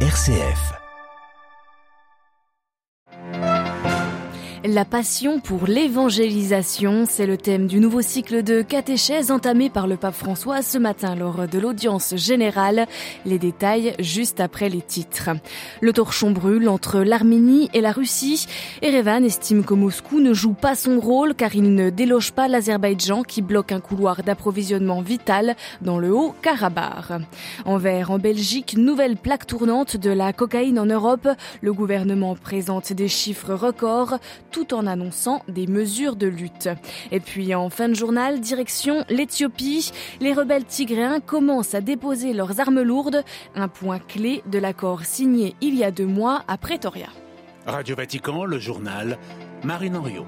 RCF. La passion pour l'évangélisation, c'est le thème du nouveau cycle de catéchèse entamé par le pape François ce matin lors de l'audience générale. Les détails juste après les titres. Le torchon brûle entre l'Arménie et la Russie. Erevan estime que Moscou ne joue pas son rôle car il ne déloge pas l'Azerbaïdjan qui bloque un couloir d'approvisionnement vital dans le Haut-Karabakh. Envers en Belgique, nouvelle plaque tournante de la cocaïne en Europe. Le gouvernement présente des chiffres records tout en annonçant des mesures de lutte. Et puis en fin de journal, direction l'Éthiopie. Les rebelles tigréens commencent à déposer leurs armes lourdes, un point clé de l'accord signé il y a deux mois à Pretoria. Radio Vatican, le journal Marine Henriot.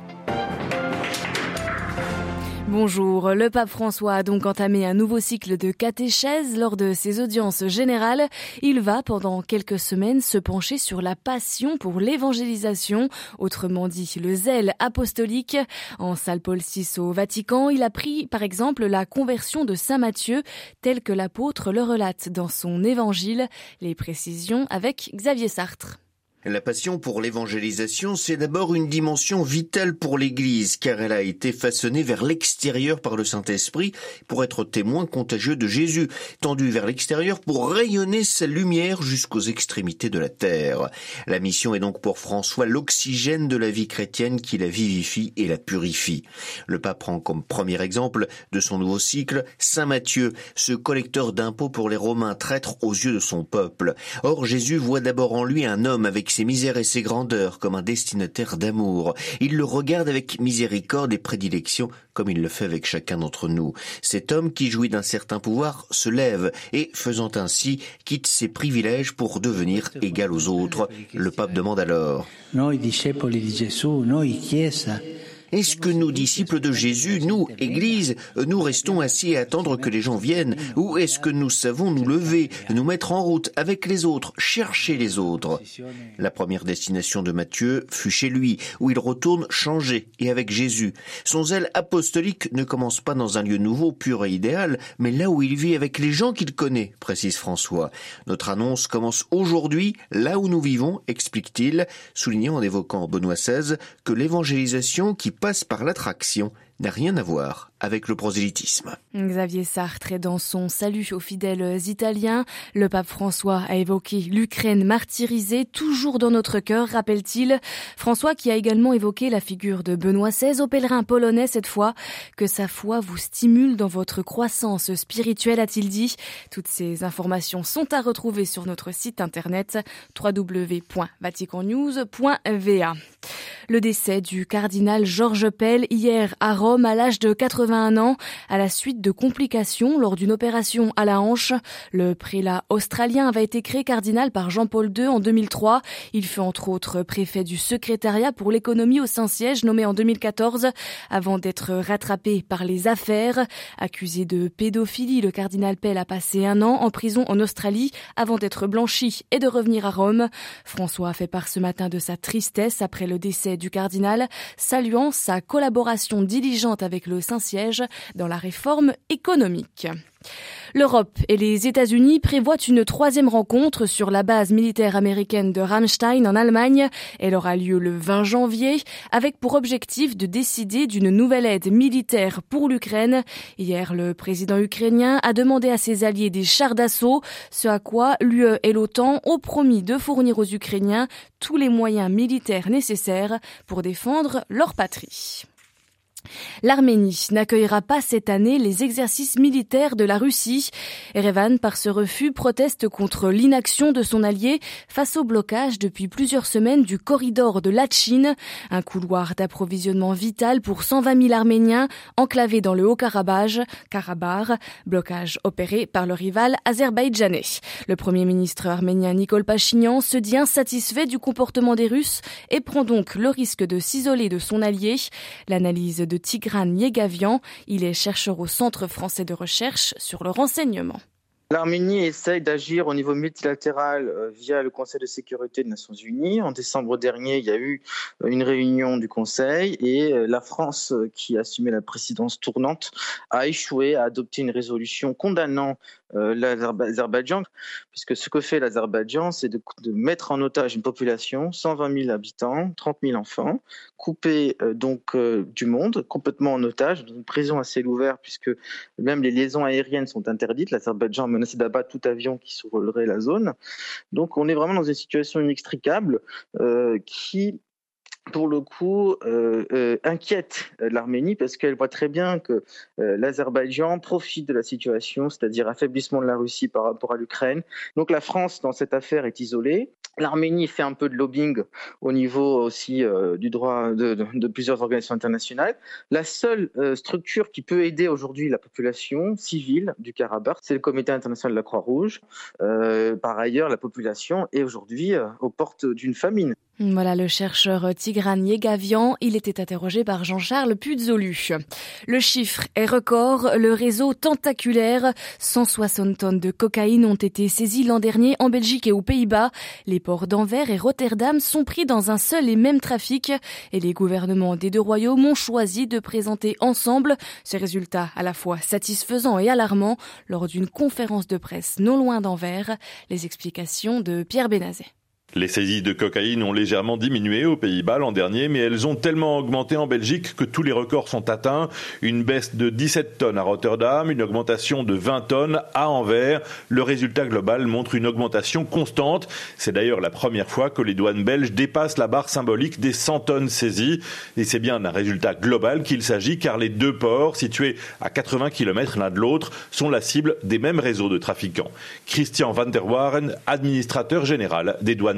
Bonjour, le pape François a donc entamé un nouveau cycle de catéchèse lors de ses audiences générales. Il va pendant quelques semaines se pencher sur la passion pour l'évangélisation, autrement dit le zèle apostolique. En salle Paul VI au Vatican, il a pris par exemple la conversion de Saint Matthieu tel que l'apôtre le relate dans son évangile. Les précisions avec Xavier Sartre. La passion pour l'évangélisation, c'est d'abord une dimension vitale pour l'Église, car elle a été façonnée vers l'extérieur par le Saint-Esprit pour être témoin contagieux de Jésus, tendue vers l'extérieur pour rayonner sa lumière jusqu'aux extrémités de la terre. La mission est donc pour François l'oxygène de la vie chrétienne qui la vivifie et la purifie. Le pape prend comme premier exemple de son nouveau cycle Saint Matthieu, ce collecteur d'impôts pour les Romains, traître aux yeux de son peuple. Or Jésus voit d'abord en lui un homme avec ses misères et ses grandeurs comme un destinataire d'amour. Il le regarde avec miséricorde et prédilection comme il le fait avec chacun d'entre nous. Cet homme qui jouit d'un certain pouvoir se lève et, faisant ainsi, quitte ses privilèges pour devenir égal aux autres. Le pape demande alors. Est-ce que nous, disciples de Jésus, nous, Église, nous restons assis à attendre que les gens viennent Ou est-ce que nous savons nous lever, nous mettre en route avec les autres, chercher les autres? La première destination de Matthieu fut chez lui, où il retourne changé et avec Jésus. Son zèle apostolique ne commence pas dans un lieu nouveau, pur et idéal, mais là où il vit avec les gens qu'il connaît, précise François. Notre annonce commence aujourd'hui, là où nous vivons, explique-t-il, soulignant en évoquant Benoît XVI que l'évangélisation qui passe par l'attraction n'a rien à voir avec le prosélytisme. Xavier Sartre est dans son salut aux fidèles italiens. Le pape François a évoqué l'Ukraine martyrisée, toujours dans notre cœur, rappelle-t-il. François qui a également évoqué la figure de Benoît XVI au pèlerin polonais cette fois. Que sa foi vous stimule dans votre croissance spirituelle, a-t-il dit. Toutes ces informations sont à retrouver sur notre site internet www.vaticannews.va. Le décès du cardinal Georges Pell hier à Rome à l'âge de 81 ans à la suite de complications lors d'une opération à la hanche. Le prélat australien avait été créé cardinal par Jean-Paul II en 2003. Il fut entre autres préfet du secrétariat pour l'économie au Saint-Siège nommé en 2014 avant d'être rattrapé par les affaires. Accusé de pédophilie, le cardinal Pell a passé un an en prison en Australie avant d'être blanchi et de revenir à Rome. François a fait part ce matin de sa tristesse après le décès du cardinal, saluant sa collaboration diligente avec le Saint-Siège dans la réforme économique. L'Europe et les États-Unis prévoient une troisième rencontre sur la base militaire américaine de Ramstein en Allemagne. Elle aura lieu le 20 janvier avec pour objectif de décider d'une nouvelle aide militaire pour l'Ukraine. Hier, le président ukrainien a demandé à ses alliés des chars d'assaut, ce à quoi l'UE et l'OTAN ont promis de fournir aux Ukrainiens tous les moyens militaires nécessaires pour défendre leur patrie. L'Arménie n'accueillera pas cette année les exercices militaires de la Russie. Erevan, par ce refus, proteste contre l'inaction de son allié face au blocage depuis plusieurs semaines du corridor de Lachin, un couloir d'approvisionnement vital pour 120 000 Arméniens enclavés dans le Haut-Karabakh, Karabakh, blocage opéré par le rival azerbaïdjanais. Le premier ministre arménien Nicole Pachinian se dit insatisfait du comportement des Russes et prend donc le risque de s'isoler de son allié. L'analyse de Tigran Yegavian. Il est chercheur au Centre français de recherche sur le renseignement. L'Arménie essaye d'agir au niveau multilatéral euh, via le Conseil de sécurité des Nations Unies. En décembre dernier, il y a eu euh, une réunion du Conseil et euh, la France, qui assumait la présidence tournante, a échoué à adopter une résolution condamnant l'Azerbaïdjan, puisque ce que fait l'Azerbaïdjan, c'est de, mettre en otage une population, 120 000 habitants, 30 000 enfants, coupés donc du monde, complètement en otage, dans une prison à ciel ouvert, puisque même les liaisons aériennes sont interdites. L'Azerbaïdjan a menacé d'abattre tout avion qui survolerait la zone. Donc on est vraiment dans une situation inextricable qui pour le coup, euh, euh, inquiète l'Arménie parce qu'elle voit très bien que euh, l'Azerbaïdjan profite de la situation, c'est-à-dire affaiblissement de la Russie par rapport à l'Ukraine. Donc la France, dans cette affaire, est isolée. L'Arménie fait un peu de lobbying au niveau aussi du droit de, plusieurs organisations internationales. La seule structure qui peut aider aujourd'hui la population civile du Karabakh, c'est le Comité international de la Croix-Rouge. par ailleurs, la population est aujourd'hui aux portes d'une famine. Voilà le chercheur Tigran Yegavian. Il était interrogé par Jean-Charles Puzolu. Le chiffre est record. Le réseau tentaculaire. 160 tonnes de cocaïne ont été saisies l'an dernier en Belgique et aux Pays-Bas. Les ports d'Anvers et Rotterdam sont pris dans un seul et même trafic. Et les gouvernements des deux royaumes ont choisi de présenter ensemble ces résultats à la fois satisfaisants et alarmants lors d'une conférence de presse non loin d'Anvers. Les explications de Pierre Benazet. Les saisies de cocaïne ont légèrement diminué aux Pays-Bas l'an dernier, mais elles ont tellement augmenté en Belgique que tous les records sont atteints. Une baisse de 17 tonnes à Rotterdam, une augmentation de 20 tonnes à Anvers. Le résultat global montre une augmentation constante. C'est d'ailleurs la première fois que les douanes belges dépassent la barre symbolique des 100 tonnes saisies. Et c'est bien d'un résultat global qu'il s'agit, car les deux ports, situés à 80 km l'un de l'autre, sont la cible des mêmes réseaux de trafiquants. Christian van der administrateur général des douanes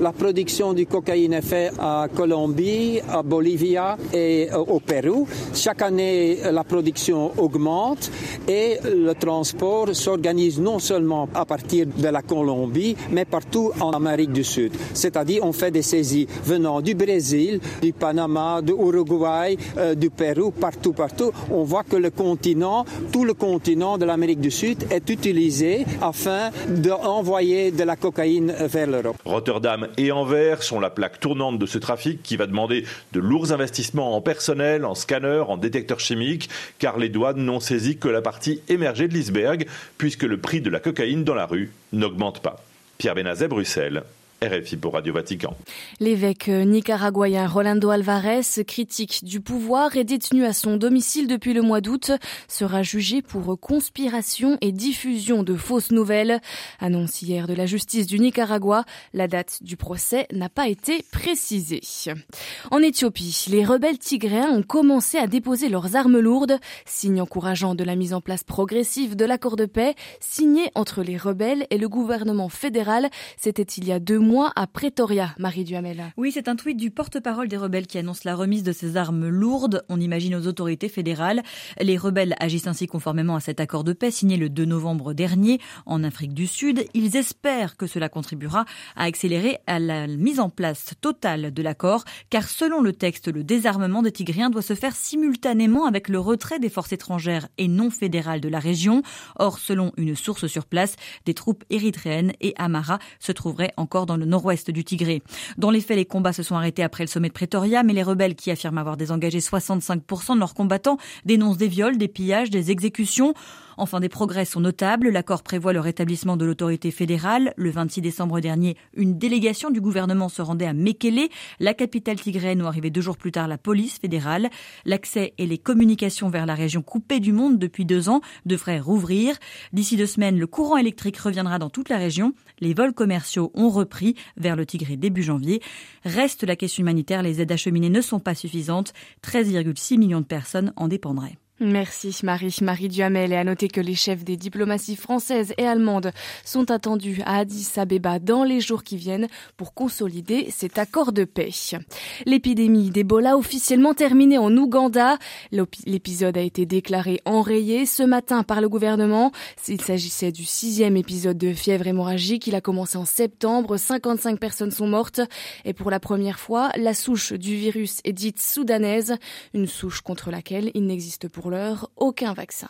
la production du cocaïne est faite à Colombie, à Bolivie et euh, au Pérou. Chaque année, la production augmente et le transport s'organise non seulement à partir de la Colombie, mais partout en Amérique du Sud. C'est-à-dire, on fait des saisies venant du Brésil, du Panama, du Uruguay, euh, du Pérou, partout, partout. On voit que le continent, tout le continent de l'Amérique du Sud est utilisé afin d'envoyer de la cocaïne vers l'Europe. Rotterdam et Anvers sont la plaque tournante de ce trafic qui va demander de lourds investissements en personnel, en scanners, en détecteurs chimiques, car les douanes n'ont saisi que la partie émergée de l'iceberg, puisque le prix de la cocaïne dans la rue n'augmente pas. Pierre Benazet, Bruxelles. RFI pour Radio Vatican. L'évêque nicaraguayen Rolando Alvarez, critique du pouvoir et détenu à son domicile depuis le mois d'août, sera jugé pour conspiration et diffusion de fausses nouvelles. Annonce hier de la justice du Nicaragua, la date du procès n'a pas été précisée. En Éthiopie, les rebelles tigréens ont commencé à déposer leurs armes lourdes, signe encourageant de la mise en place progressive de l'accord de paix signé entre les rebelles et le gouvernement fédéral. C'était il y a deux à Pretoria, Marie Duhamel. Oui, c'est un tweet du porte-parole des rebelles qui annonce la remise de ces armes lourdes. On imagine aux autorités fédérales. Les rebelles agissent ainsi conformément à cet accord de paix signé le 2 novembre dernier en Afrique du Sud. Ils espèrent que cela contribuera à accélérer la mise en place totale de l'accord, car selon le texte, le désarmement des Tigriens doit se faire simultanément avec le retrait des forces étrangères et non fédérales de la région. Or, selon une source sur place, des troupes érythréennes et Amara se trouveraient encore dans le nord-ouest du Tigré. Dans les faits, les combats se sont arrêtés après le sommet de Pretoria, mais les rebelles qui affirment avoir désengagé 65% de leurs combattants dénoncent des viols, des pillages, des exécutions. Enfin, des progrès sont notables. L'accord prévoit le rétablissement de l'autorité fédérale. Le 26 décembre dernier, une délégation du gouvernement se rendait à Mekele, la capitale tigréenne où arrivait deux jours plus tard la police fédérale. L'accès et les communications vers la région coupée du monde depuis deux ans devraient rouvrir. D'ici deux semaines, le courant électrique reviendra dans toute la région. Les vols commerciaux ont repris vers le Tigré début janvier. Reste la question humanitaire. Les aides acheminées ne sont pas suffisantes. 13,6 millions de personnes en dépendraient. Merci Marie. Marie Duhamel et à noter que les chefs des diplomaties françaises et allemandes sont attendus à Addis Abeba dans les jours qui viennent pour consolider cet accord de paix. L'épidémie d'Ebola officiellement terminée en Ouganda. L'épisode a été déclaré enrayé ce matin par le gouvernement. Il s'agissait du sixième épisode de fièvre hémorragique. Il a commencé en septembre. 55 personnes sont mortes. Et pour la première fois, la souche du virus est dite soudanaise, une souche contre laquelle il n'existe pour l'heure aucun vaccin.